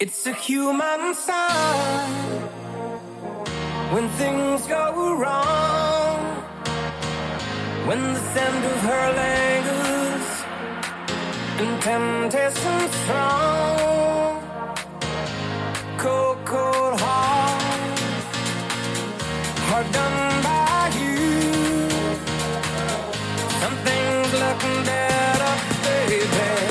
It's a human sign When things go wrong When the scent of her lingers And temptation strong cold, cold heart, hard done by you. Something's looking better, baby.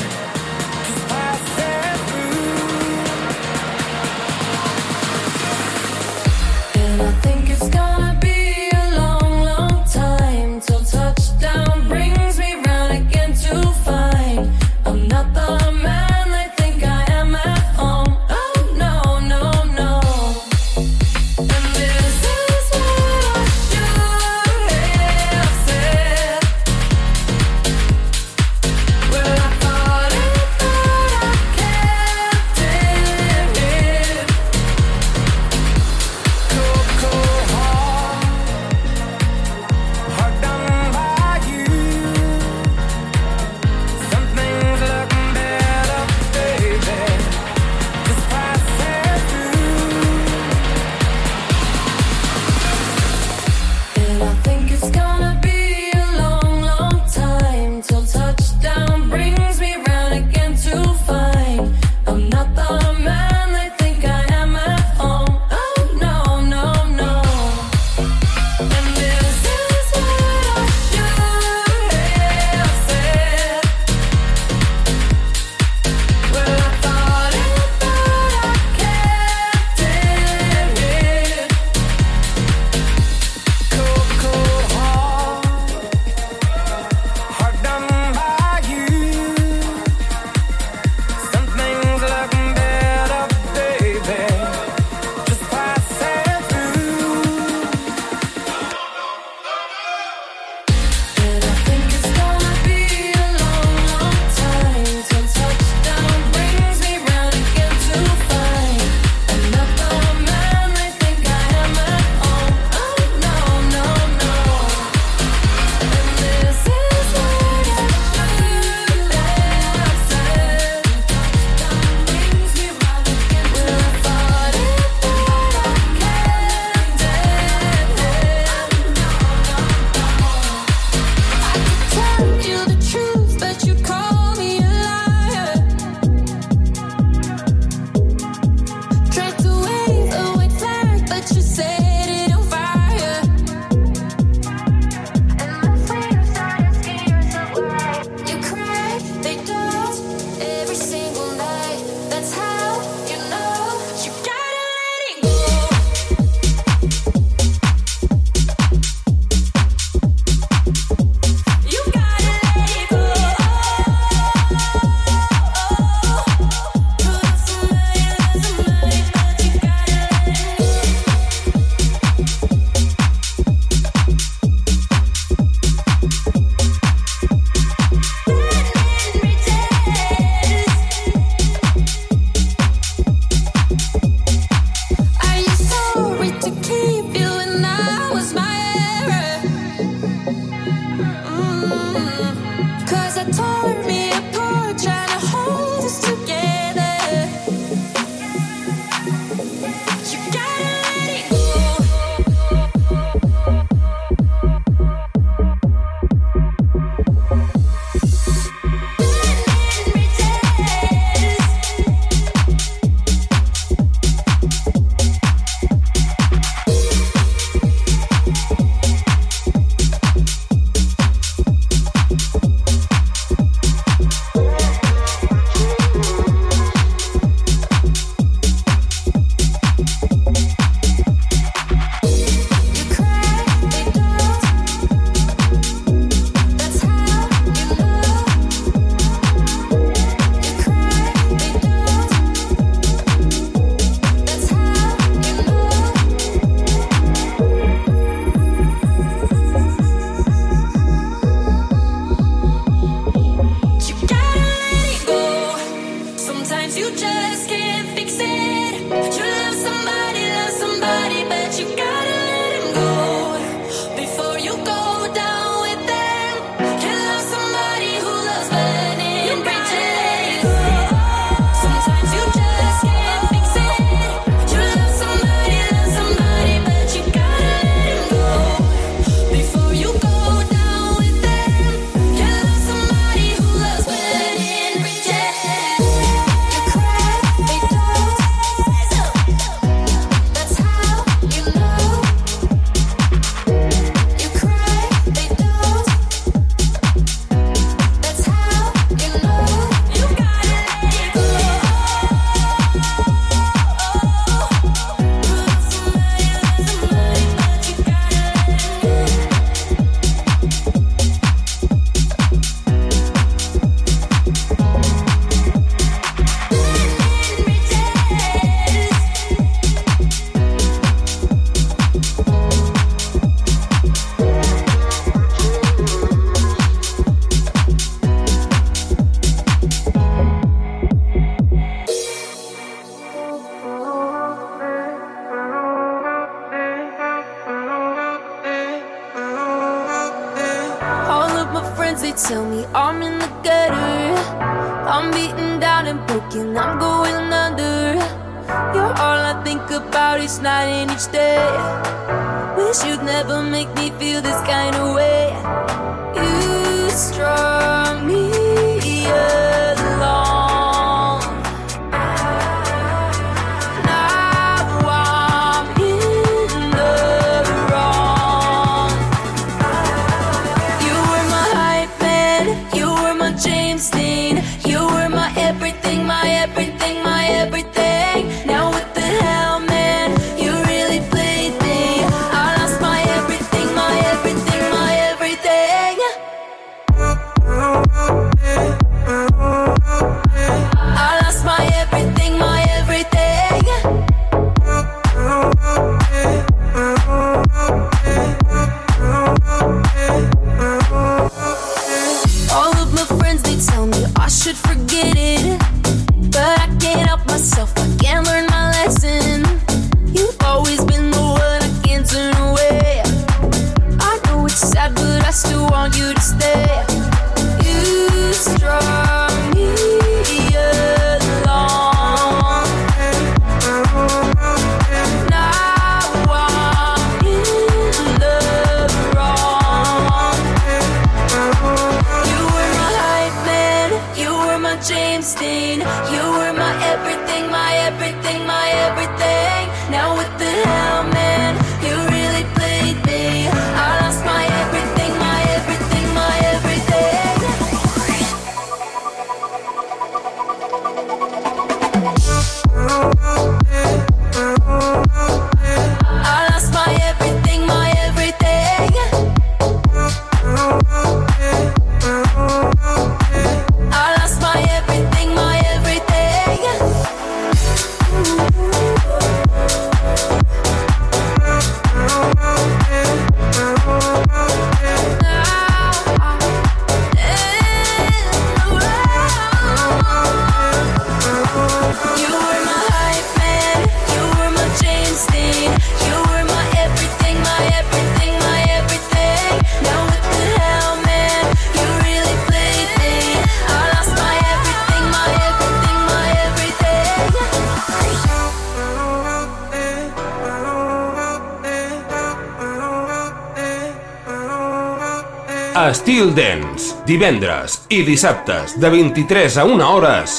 Estil Dance, divendres i dissabtes de 23 a 1 hores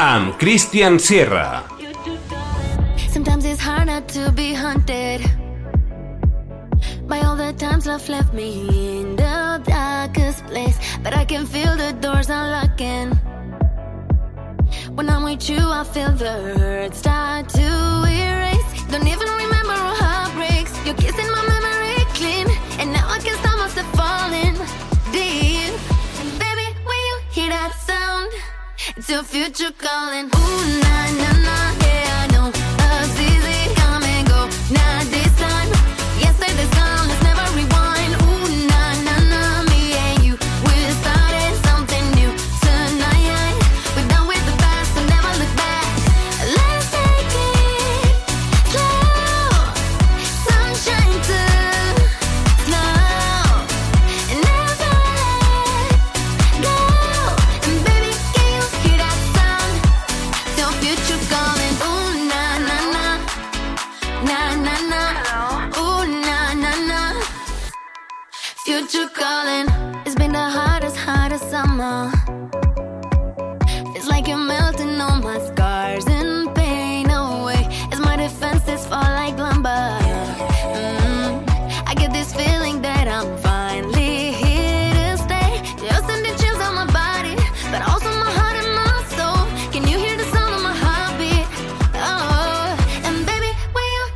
amb Christian Sierra. Sometimes it's hard not to be hunted By all the times love left me in the darkest place. But I can feel the doors unlocking. When I'm with you I feel the hurt start to erase. Don't even remember deep. Baby, when you hear that sound, it's your future calling. Ooh, nah, nah, nah, yeah, I know. Love's easy, come and go. Not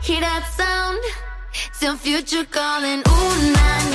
Hear that sound? Some future calling. Ooh, nah,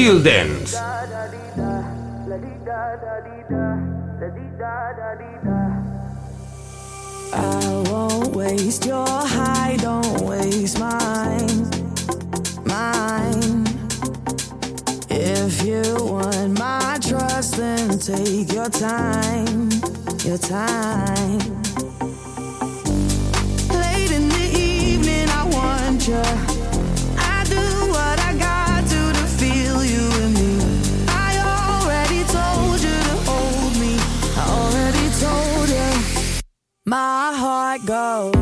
Styl Dance. I won't waste your high, don't waste mine, mine. If you want my trust, then take your time, your time. Late in the evening, I want you. Heart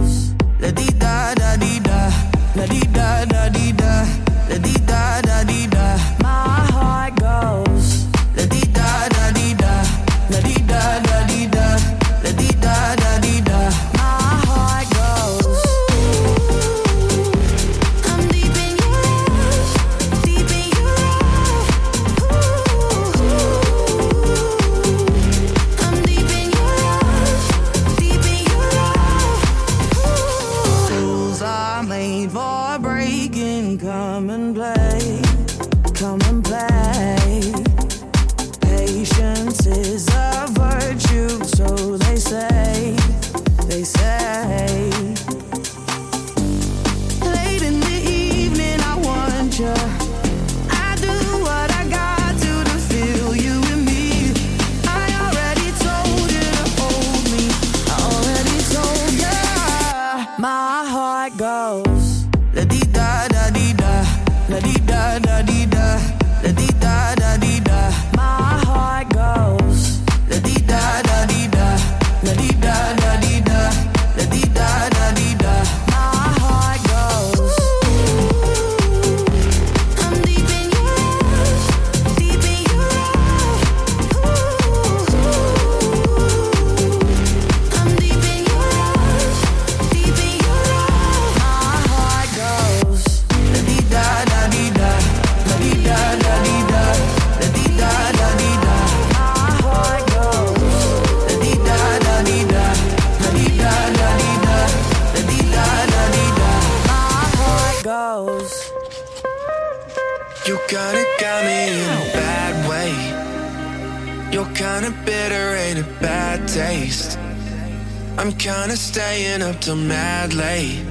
I'm kinda staying up till mad late.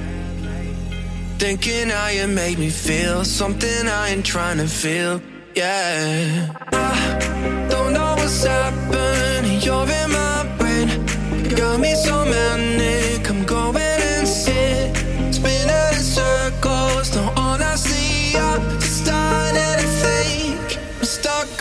Thinking how you make me feel something I ain't trying to feel. Yeah. I don't know what's happened. You're in my brain. Got me so manic. I'm going insane. Spinning in circles. Now all I see, I'm starting to think. I'm stuck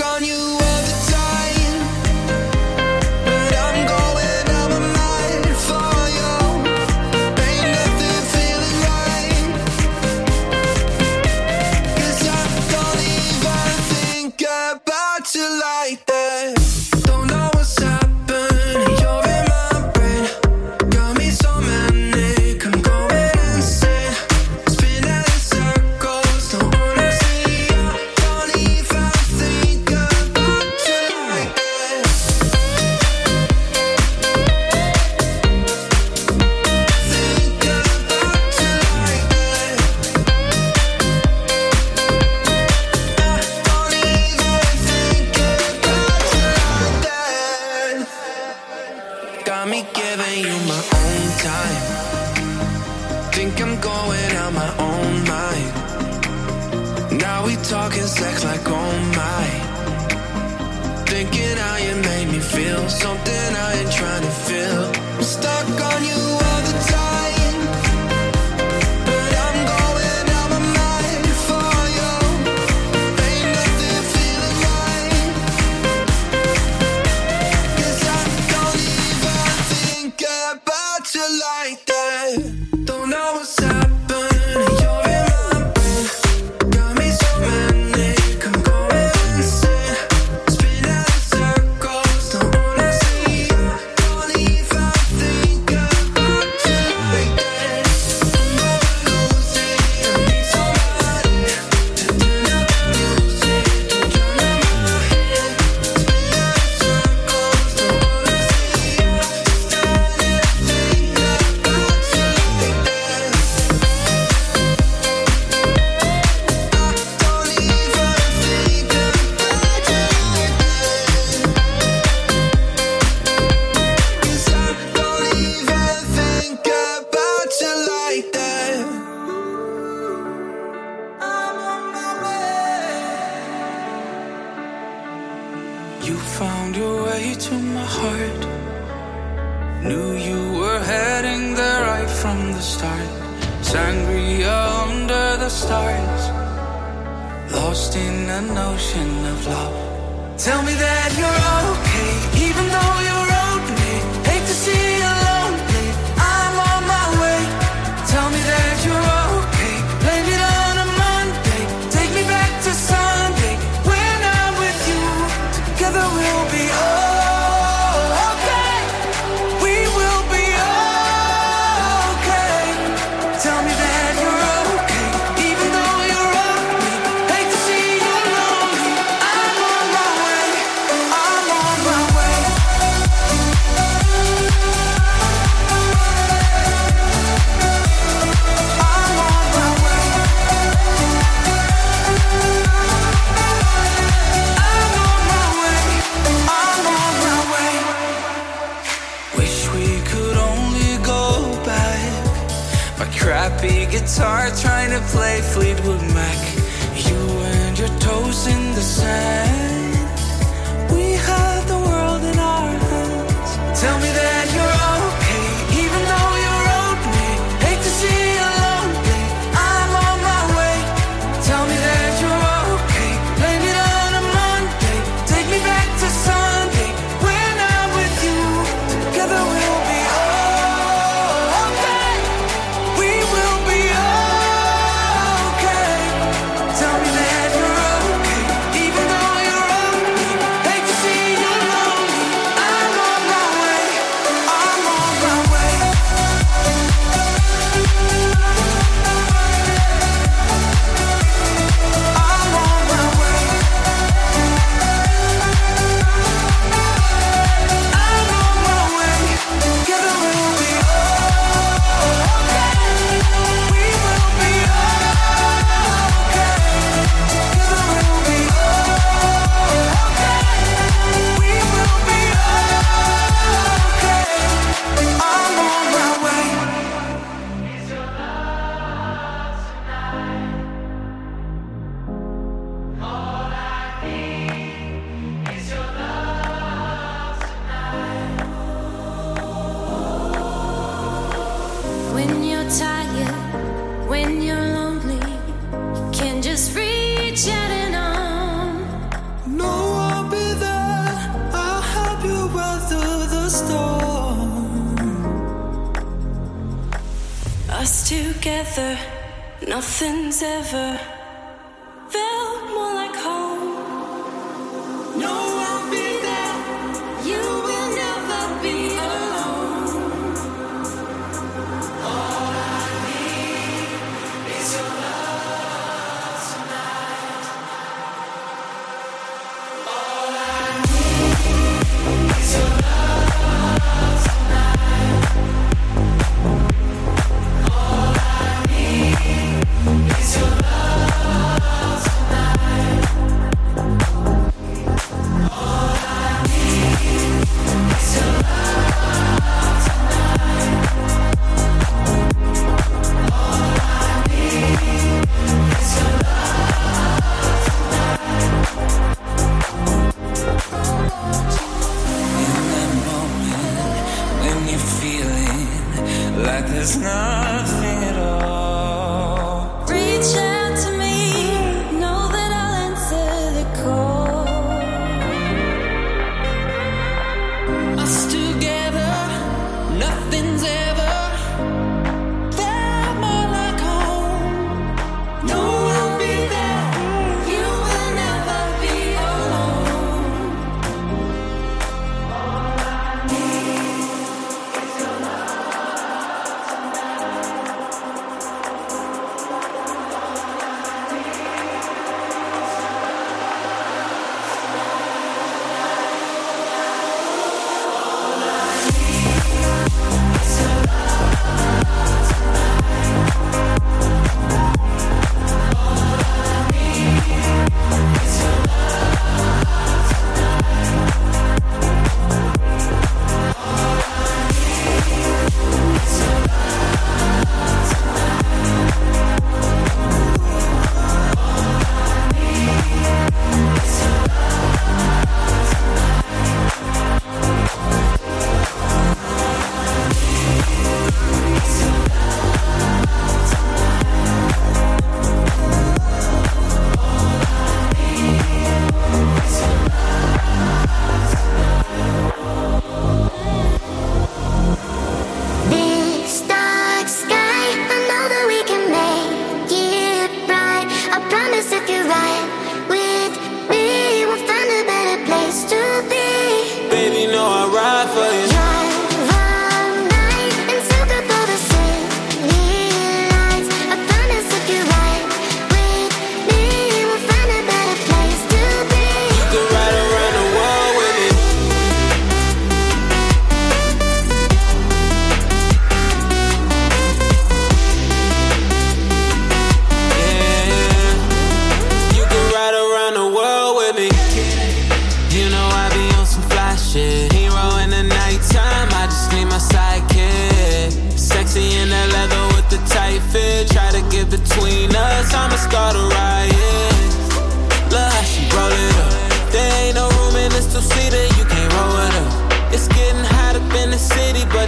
Nothing's ever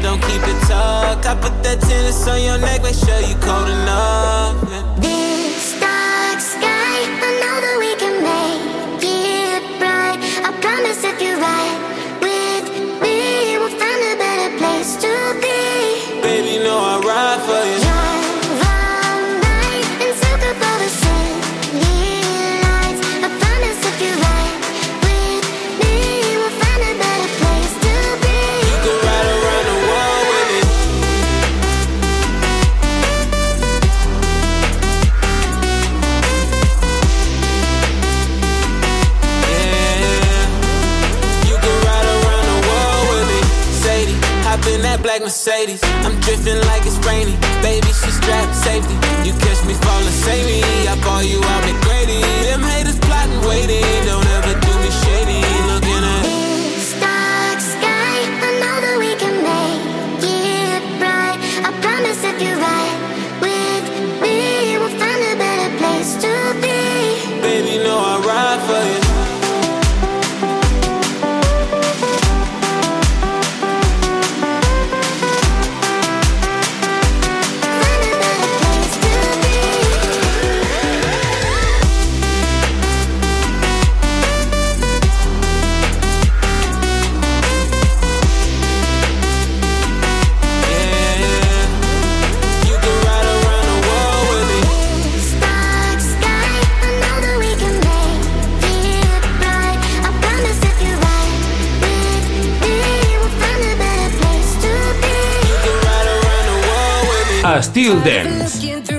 don't keep it tucked. I put that tennis on your neck, make sure you cold enough. Mercedes. I'm drifting like it's rainy. Baby, she strapped safety. You catch me falling, save me. I ball you out. Styl Dance.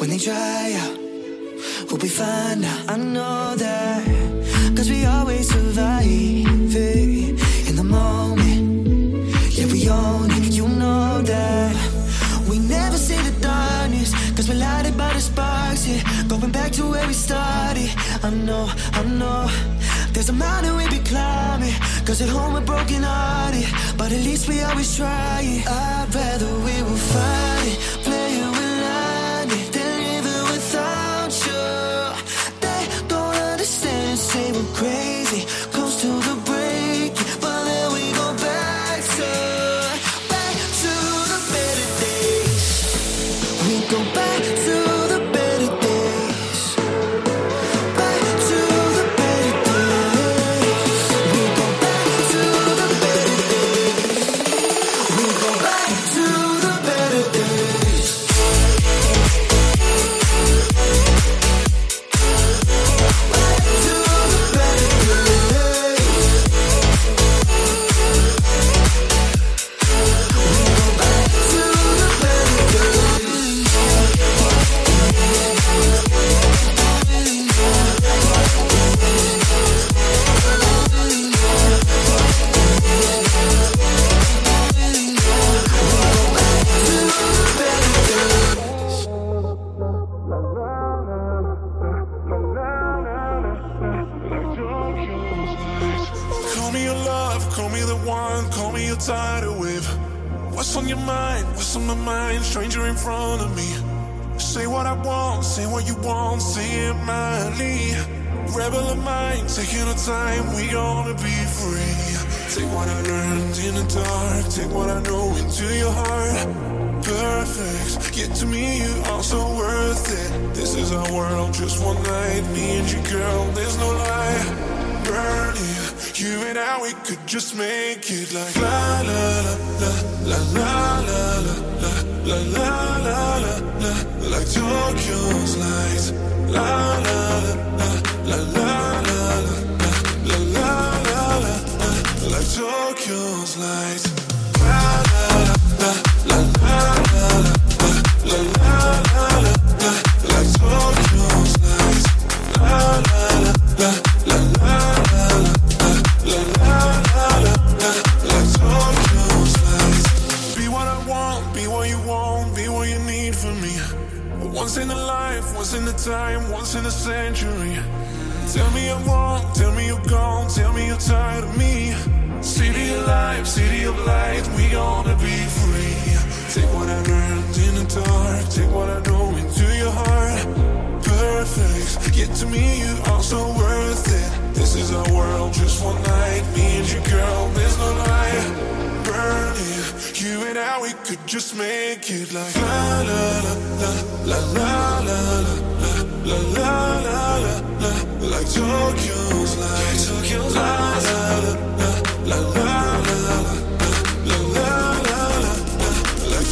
When they out. We'll be fine. I know that. Cause we always survive it in the moment. Yeah, we own it. You know that. We never see the darkness. Cause we're lighted by the sparks. Yeah, going back to where we started. I know, I know. There's a mountain we be climbing. Cause at home we're broken hearted. But at least we always try it. I'd rather we will find crazy. Gonna be free. Take what I learned in the dark, take what I know into your heart. Perfect, get to me, you are so worth it. This is our world, just one night, me and you, girl, there's no lie burning. You and I, we could just make it like la la la la la la la la la la la la la like Tokyo's lights. La la la la la la la Tokyo's lights. La la la la la la la la la la la la lights. La la la la la la la la la la la Tokyo's lights. Be what I want, be what you want, be what you need me. Once in a life, once in a time, once in a century. Tell me I'm wrong, tell me you're gone, tell me you're tired of me. City of life, city of light, we gonna be free. Take what I learned in the dark, take what I know into your heart. Perfect, get to me you are so worth it. This is our world, just one night. Me and your girl, there's no light. Burning, you and I, we could just make it like la la la la la la la la la la la la la like Tokyo's light, Tokyo's light.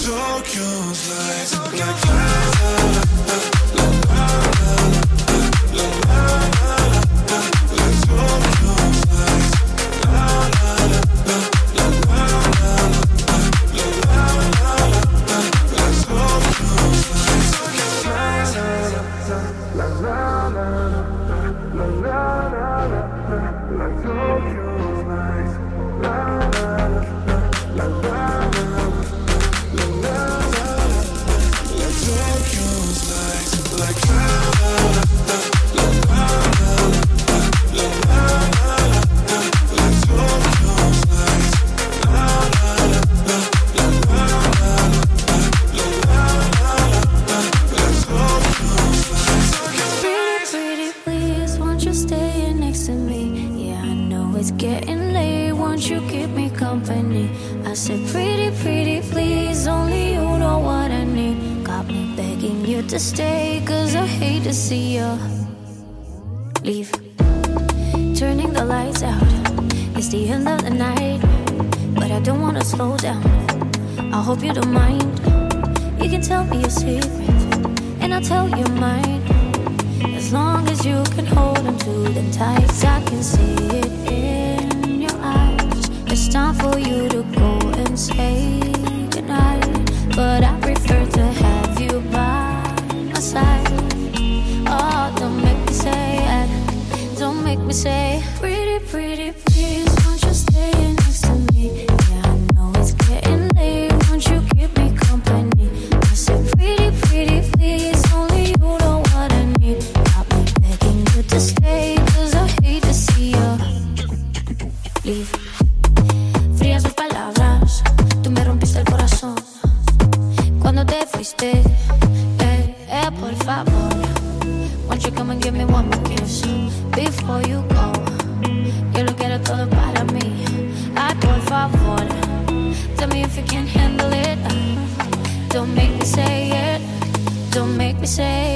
Tokyo's lights, like, like, like, like, like, like, like, like, before you go. Quiero quiero todo para mí. Ay, por favor. Tell me if you can handle it. Don't make me say it. Don't make me say it.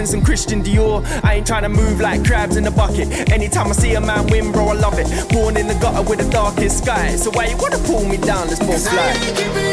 In some Christian Dior. I ain't trying to move like crabs in a bucket. Anytime I see a man win, bro, I love it. Born in the gutter with the darkest sky. So why you wanna pull me down? Let's both fly.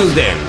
Estil Dance.